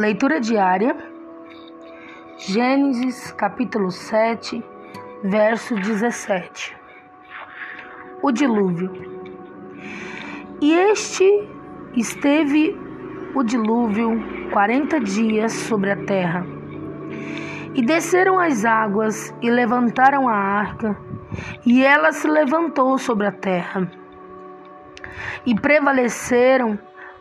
Leitura diária, Gênesis capítulo 7, verso 17. O dilúvio. E este esteve o dilúvio quarenta dias sobre a terra. E desceram as águas e levantaram a arca, e ela se levantou sobre a terra. E prevaleceram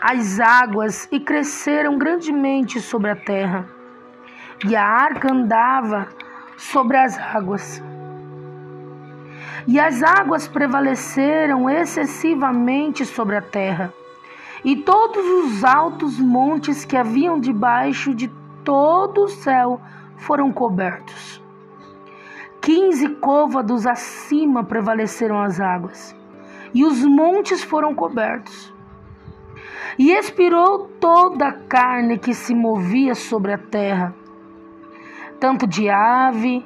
as águas e cresceram grandemente sobre a terra. E a arca andava sobre as águas. E as águas prevaleceram excessivamente sobre a terra. E todos os altos montes que haviam debaixo de todo o céu foram cobertos. Quinze côvados acima prevaleceram as águas, e os montes foram cobertos. E expirou toda a carne que se movia sobre a terra, tanto de ave,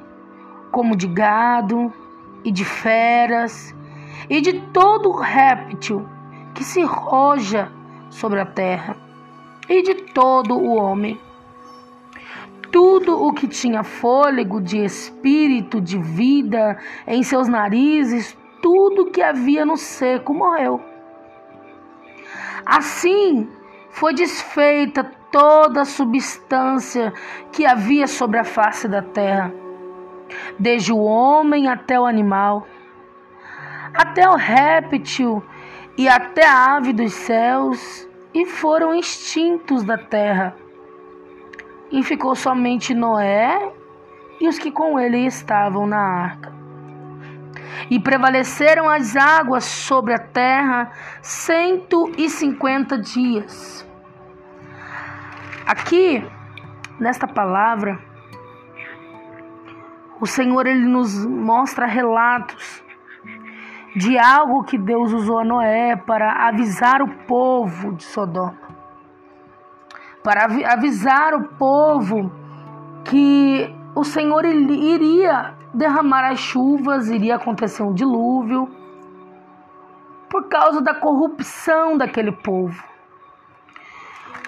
como de gado, e de feras, e de todo réptil que se roja sobre a terra, e de todo o homem. Tudo o que tinha fôlego de espírito, de vida em seus narizes, tudo que havia no seco morreu. Assim foi desfeita toda a substância que havia sobre a face da terra, desde o homem até o animal, até o réptil e até a ave dos céus, e foram extintos da terra. E ficou somente Noé e os que com ele estavam na arca. E prevaleceram as águas sobre a terra cento e cinquenta dias. Aqui, nesta palavra, o Senhor ele nos mostra relatos de algo que Deus usou a Noé para avisar o povo de Sodoma. Para avisar o povo que o Senhor iria derramar as chuvas, iria acontecer um dilúvio, por causa da corrupção daquele povo.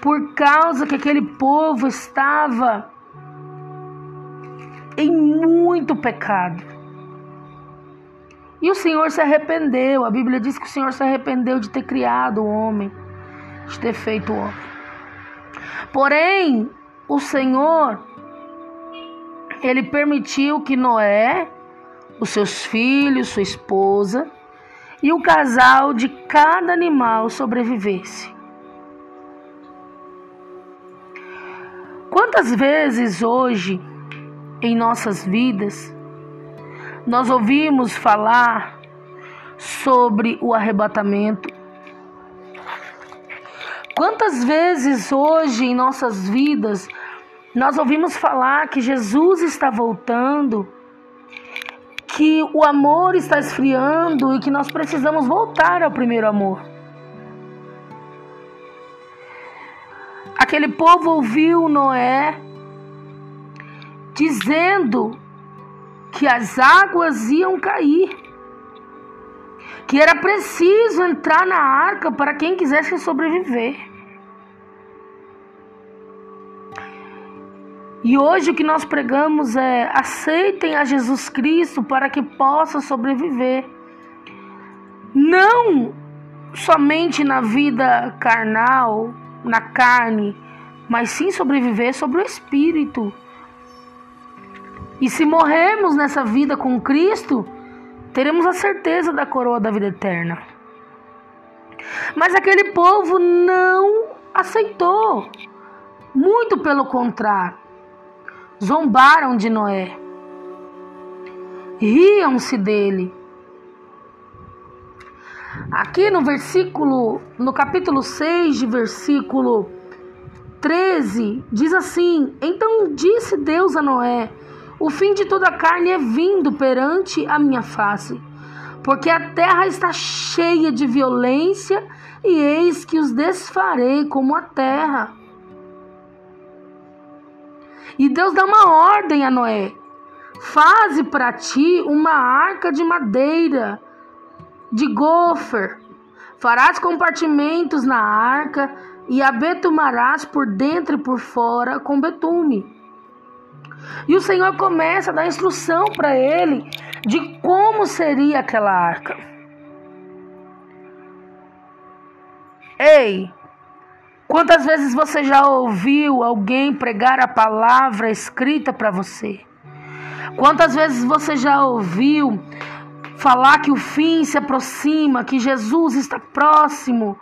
Por causa que aquele povo estava em muito pecado. E o Senhor se arrependeu. A Bíblia diz que o Senhor se arrependeu de ter criado o homem, de ter feito o homem. Porém, o Senhor, ele permitiu que Noé, os seus filhos, sua esposa e o casal de cada animal sobrevivesse. Quantas vezes hoje em nossas vidas nós ouvimos falar sobre o arrebatamento. Quantas vezes hoje em nossas vidas nós ouvimos falar que Jesus está voltando, que o amor está esfriando e que nós precisamos voltar ao primeiro amor. Aquele povo ouviu Noé dizendo que as águas iam cair, que era preciso entrar na arca para quem quisesse sobreviver. E hoje o que nós pregamos é: aceitem a Jesus Cristo para que possa sobreviver. Não somente na vida carnal, na carne, mas sim sobreviver sobre o espírito. E se morrermos nessa vida com Cristo, teremos a certeza da coroa da vida eterna. Mas aquele povo não aceitou. Muito pelo contrário. Zombaram de Noé. Riam-se dele. Aqui no versículo, no capítulo 6, de versículo 13, diz assim: Então disse Deus a Noé: o fim de toda carne é vindo perante a minha face, porque a terra está cheia de violência, e eis que os desfarei como a terra. E Deus dá uma ordem a Noé: faze para ti uma arca de madeira, de gofer. Farás compartimentos na arca, e a betumarás por dentro e por fora com betume. E o Senhor começa a dar instrução para ele de como seria aquela arca. Ei, quantas vezes você já ouviu alguém pregar a palavra escrita para você? Quantas vezes você já ouviu falar que o fim se aproxima, que Jesus está próximo,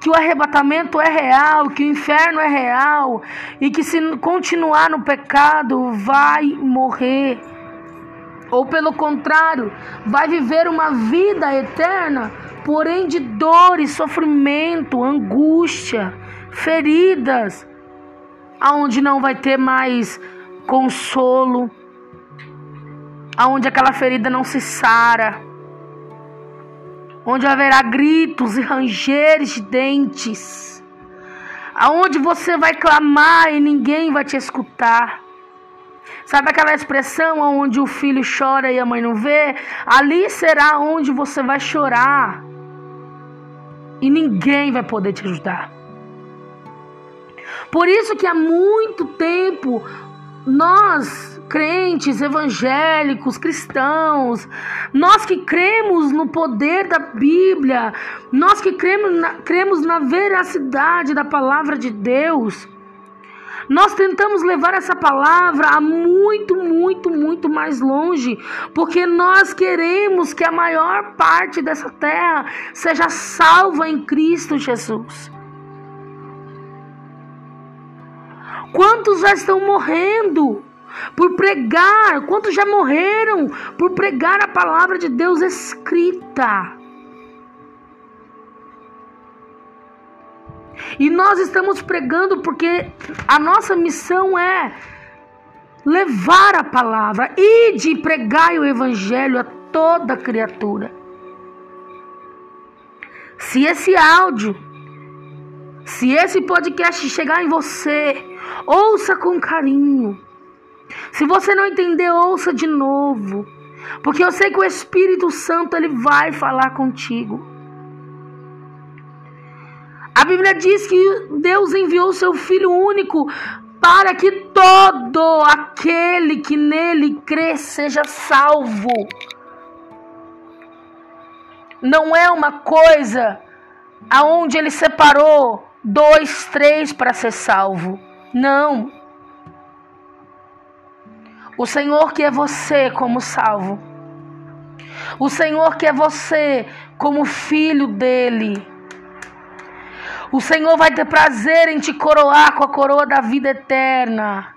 que o arrebatamento é real, que o inferno é real e que se continuar no pecado vai morrer. Ou pelo contrário, vai viver uma vida eterna, porém de dor e sofrimento, angústia, feridas, aonde não vai ter mais consolo, aonde aquela ferida não se sara onde haverá gritos e rangeres de dentes, aonde você vai clamar e ninguém vai te escutar. Sabe aquela expressão onde o filho chora e a mãe não vê? Ali será onde você vai chorar e ninguém vai poder te ajudar. Por isso que há muito tempo nós, crentes, evangélicos, cristãos, nós que cremos no poder da Bíblia, nós que cremos na, cremos na veracidade da palavra de Deus, nós tentamos levar essa palavra a muito, muito, muito mais longe, porque nós queremos que a maior parte dessa terra seja salva em Cristo Jesus. Quantos já estão morrendo por pregar? Quantos já morreram por pregar a palavra de Deus escrita? E nós estamos pregando porque a nossa missão é levar a palavra e de pregar o evangelho a toda criatura. Se esse áudio, se esse podcast chegar em você Ouça com carinho. Se você não entender, ouça de novo. Porque eu sei que o Espírito Santo ele vai falar contigo. A Bíblia diz que Deus enviou seu filho único para que todo aquele que nele crê seja salvo. Não é uma coisa aonde ele separou dois, três para ser salvo. Não. O Senhor quer você como salvo. O Senhor quer você como filho dele. O Senhor vai ter prazer em te coroar com a coroa da vida eterna.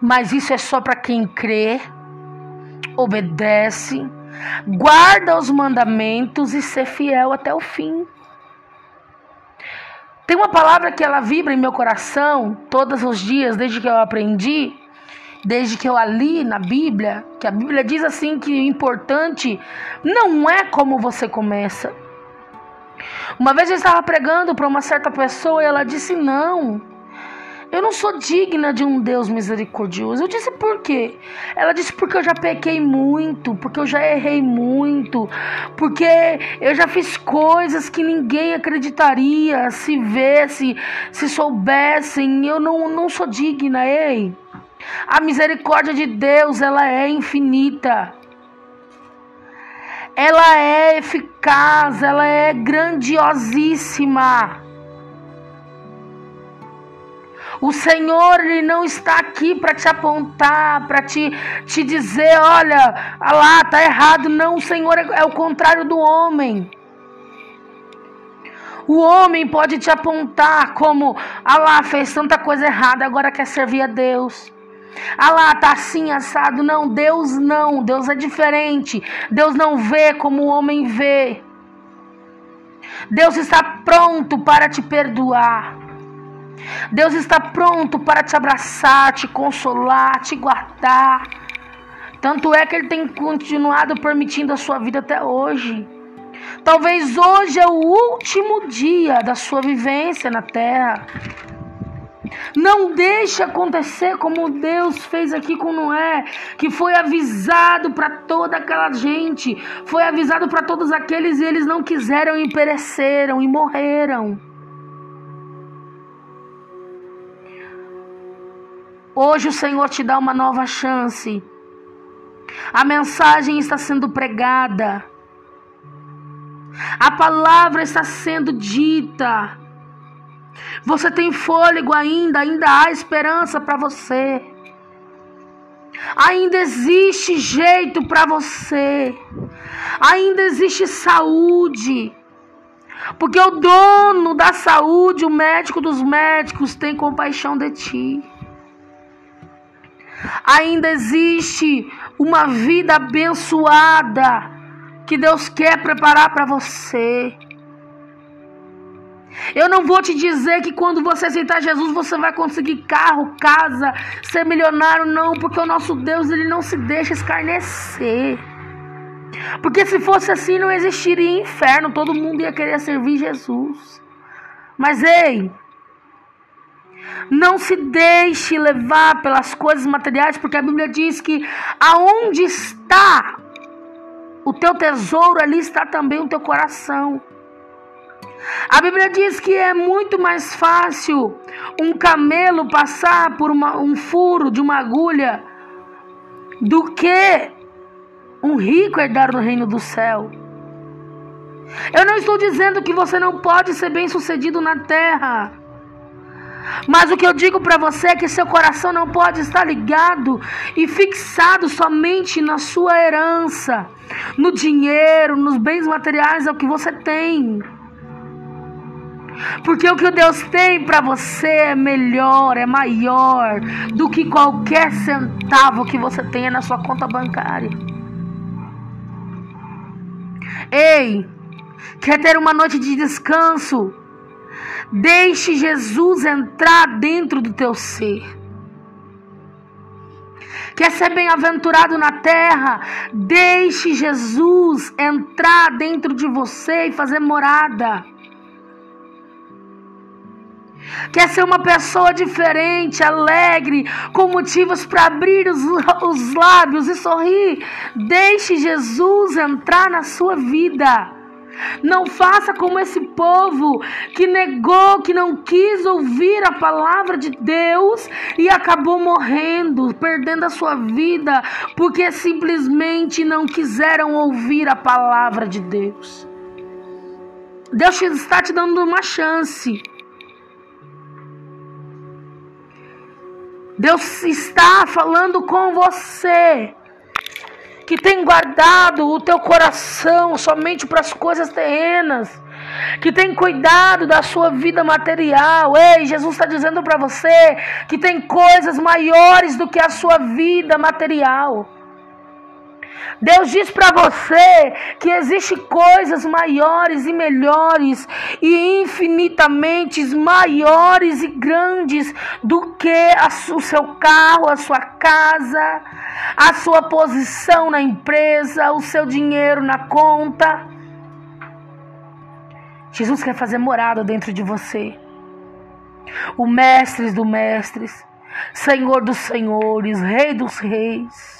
Mas isso é só para quem crê, obedece, guarda os mandamentos e ser fiel até o fim. Tem uma palavra que ela vibra em meu coração todos os dias, desde que eu aprendi, desde que eu a li na Bíblia, que a Bíblia diz assim que o importante não é como você começa. Uma vez eu estava pregando para uma certa pessoa e ela disse: Não, eu não sou digna de um Deus misericordioso. Eu disse por quê? Ela disse porque eu já pequei muito, porque eu já errei muito, porque eu já fiz coisas que ninguém acreditaria se vesse, se soubessem. Eu não, não sou digna, ei. A misericórdia de Deus, ela é infinita. Ela é eficaz, ela é grandiosíssima. O Senhor ele não está aqui para te apontar, para te, te dizer, olha, ah lá, tá errado. Não, o Senhor é, é o contrário do homem. O homem pode te apontar como, ah lá, fez tanta coisa errada, agora quer servir a Deus. Ah lá, tá assim assado. Não, Deus não. Deus é diferente. Deus não vê como o homem vê. Deus está pronto para te perdoar. Deus está pronto para te abraçar, te consolar, te guardar. Tanto é que Ele tem continuado permitindo a sua vida até hoje. Talvez hoje é o último dia da sua vivência na terra. Não deixe acontecer como Deus fez aqui com Noé, que foi avisado para toda aquela gente, foi avisado para todos aqueles e eles não quiseram e pereceram e morreram. Hoje o Senhor te dá uma nova chance. A mensagem está sendo pregada. A palavra está sendo dita. Você tem fôlego ainda, ainda há esperança para você. Ainda existe jeito para você. Ainda existe saúde. Porque o dono da saúde, o médico dos médicos, tem compaixão de ti. Ainda existe uma vida abençoada que Deus quer preparar para você. Eu não vou te dizer que quando você aceitar Jesus você vai conseguir carro, casa, ser milionário, não, porque o nosso Deus ele não se deixa escarnecer. Porque se fosse assim não existiria inferno, todo mundo ia querer servir Jesus. Mas ei, não se deixe levar pelas coisas materiais, porque a Bíblia diz que aonde está o teu tesouro, ali está também o teu coração. A Bíblia diz que é muito mais fácil um camelo passar por uma, um furo de uma agulha do que um rico herdar o reino do céu. Eu não estou dizendo que você não pode ser bem sucedido na terra. Mas o que eu digo para você é que seu coração não pode estar ligado e fixado somente na sua herança, no dinheiro, nos bens materiais, é o que você tem. Porque o que Deus tem para você é melhor, é maior do que qualquer centavo que você tenha na sua conta bancária. Ei, quer ter uma noite de descanso? Deixe Jesus entrar dentro do teu ser. Quer ser bem-aventurado na terra? Deixe Jesus entrar dentro de você e fazer morada. Quer ser uma pessoa diferente, alegre, com motivos para abrir os, os lábios e sorrir? Deixe Jesus entrar na sua vida. Não faça como esse povo que negou, que não quis ouvir a palavra de Deus e acabou morrendo, perdendo a sua vida, porque simplesmente não quiseram ouvir a palavra de Deus. Deus está te dando uma chance. Deus está falando com você que tem guardado o teu coração somente para as coisas terrenas, que tem cuidado da sua vida material. Ei, Jesus está dizendo para você que tem coisas maiores do que a sua vida material. Deus diz para você que existe coisas maiores e melhores e infinitamente maiores e grandes do que o seu carro, a sua casa, a sua posição na empresa, o seu dinheiro na conta. Jesus quer fazer morada dentro de você. O mestre dos mestres, Senhor dos senhores, Rei dos reis.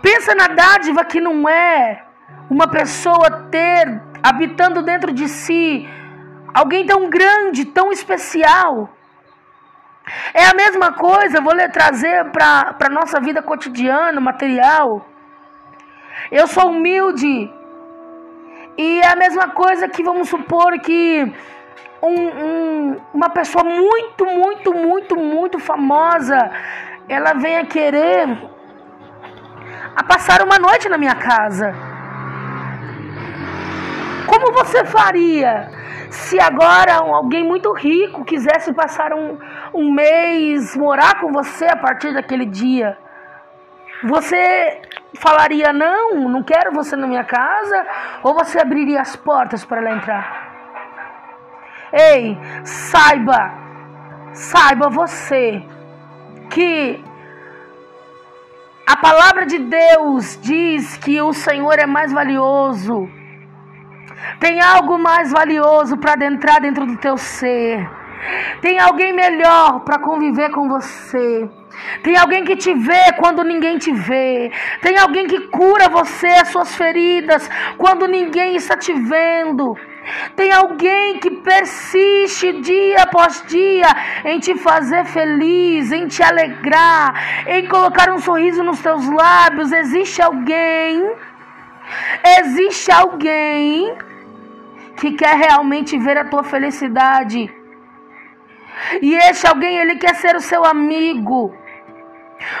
Pensa na dádiva que não é uma pessoa ter habitando dentro de si alguém tão grande, tão especial. É a mesma coisa, vou lhe trazer para a nossa vida cotidiana, material. Eu sou humilde. E é a mesma coisa que vamos supor que um, um, uma pessoa muito, muito, muito, muito famosa, ela venha querer a passar uma noite na minha casa. Como você faria se agora alguém muito rico quisesse passar um, um mês, morar com você a partir daquele dia? Você falaria não, não quero você na minha casa? Ou você abriria as portas para ela entrar? Ei, saiba, saiba você que a palavra de Deus diz que o Senhor é mais valioso. Tem algo mais valioso para adentrar dentro do teu ser. Tem alguém melhor para conviver com você. Tem alguém que te vê quando ninguém te vê. Tem alguém que cura você, as suas feridas, quando ninguém está te vendo. Tem alguém que persiste dia após dia em te fazer feliz, em te alegrar, em colocar um sorriso nos teus lábios. Existe alguém, existe alguém que quer realmente ver a tua felicidade. E este alguém, ele quer ser o seu amigo.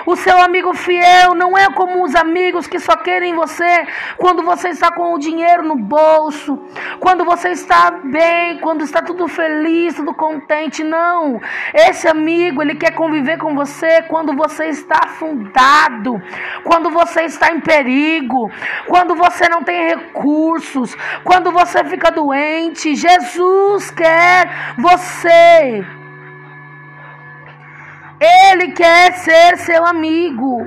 O seu amigo fiel não é como os amigos que só querem você quando você está com o dinheiro no bolso, quando você está bem, quando está tudo feliz, tudo contente. Não. Esse amigo, ele quer conviver com você quando você está afundado, quando você está em perigo, quando você não tem recursos, quando você fica doente. Jesus quer você. Ele quer ser seu amigo.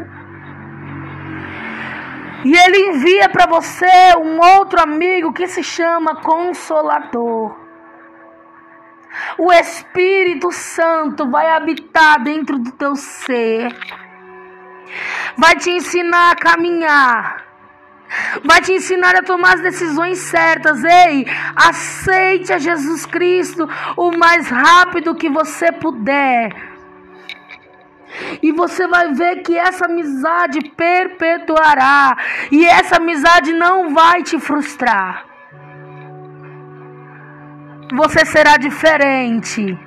E ele envia para você um outro amigo que se chama Consolador. O Espírito Santo vai habitar dentro do teu ser. Vai te ensinar a caminhar. Vai te ensinar a tomar as decisões certas. Ei, aceite a Jesus Cristo o mais rápido que você puder e você vai ver que essa amizade perpetuará. E essa amizade não vai te frustrar. Você será diferente.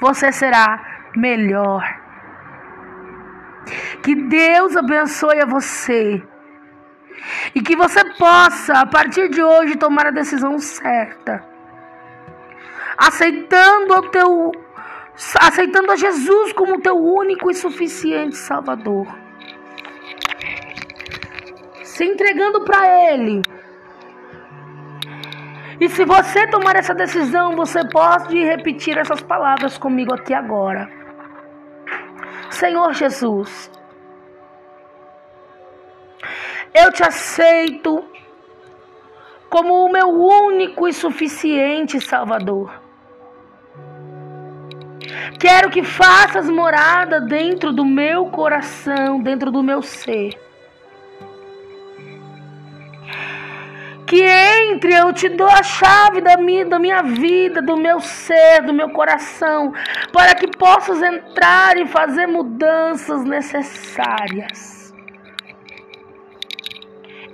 Você será melhor. Que Deus abençoe a você. E que você possa, a partir de hoje, tomar a decisão certa. Aceitando o teu aceitando a Jesus como teu único e suficiente Salvador. Se entregando para Ele. E se você tomar essa decisão, você pode repetir essas palavras comigo aqui agora. Senhor Jesus, eu te aceito como o meu único e suficiente Salvador. Quero que faças morada dentro do meu coração, dentro do meu ser. Que entre, eu te dou a chave da minha, da minha vida, do meu ser, do meu coração, para que possas entrar e fazer mudanças necessárias.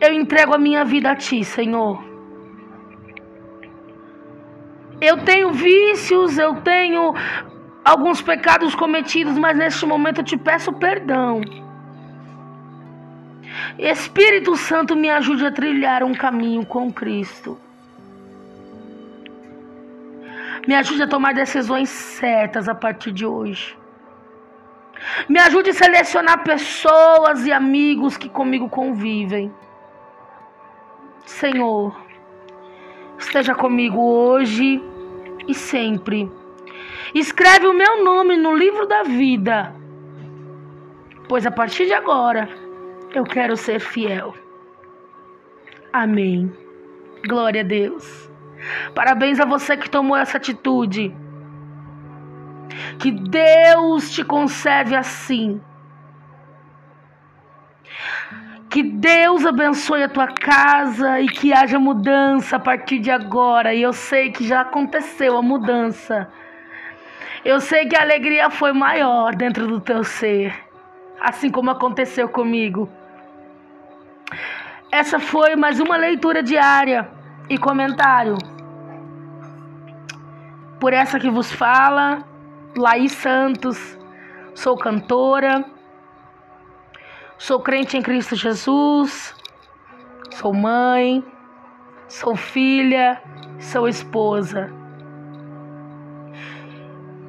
Eu entrego a minha vida a ti, Senhor. Eu tenho vícios, eu tenho alguns pecados cometidos, mas neste momento eu te peço perdão. Espírito Santo, me ajude a trilhar um caminho com Cristo. Me ajude a tomar decisões certas a partir de hoje. Me ajude a selecionar pessoas e amigos que comigo convivem. Senhor, esteja comigo hoje e sempre Escreve o meu nome no livro da vida, pois a partir de agora eu quero ser fiel. Amém. Glória a Deus. Parabéns a você que tomou essa atitude. Que Deus te conserve assim. Que Deus abençoe a tua casa e que haja mudança a partir de agora. E eu sei que já aconteceu a mudança. Eu sei que a alegria foi maior dentro do teu ser, assim como aconteceu comigo. Essa foi mais uma leitura diária e comentário. Por essa que vos fala, Laís Santos, sou cantora, sou crente em Cristo Jesus, sou mãe, sou filha, sou esposa.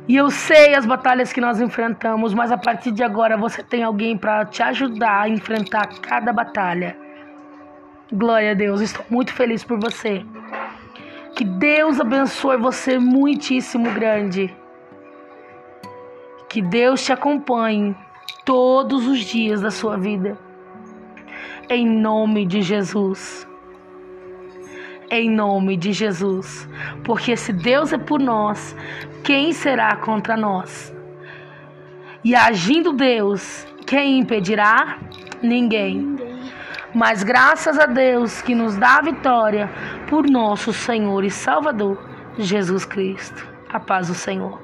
E eu sei as batalhas que nós enfrentamos, mas a partir de agora você tem alguém para te ajudar a enfrentar cada batalha. Glória a Deus, estou muito feliz por você. Que Deus abençoe você muitíssimo grande. Que Deus te acompanhe todos os dias da sua vida. Em nome de Jesus. Em nome de Jesus. Porque se Deus é por nós, quem será contra nós? E agindo Deus, quem impedirá? Ninguém. Mas graças a Deus que nos dá a vitória por nosso Senhor e Salvador Jesus Cristo. A paz do Senhor.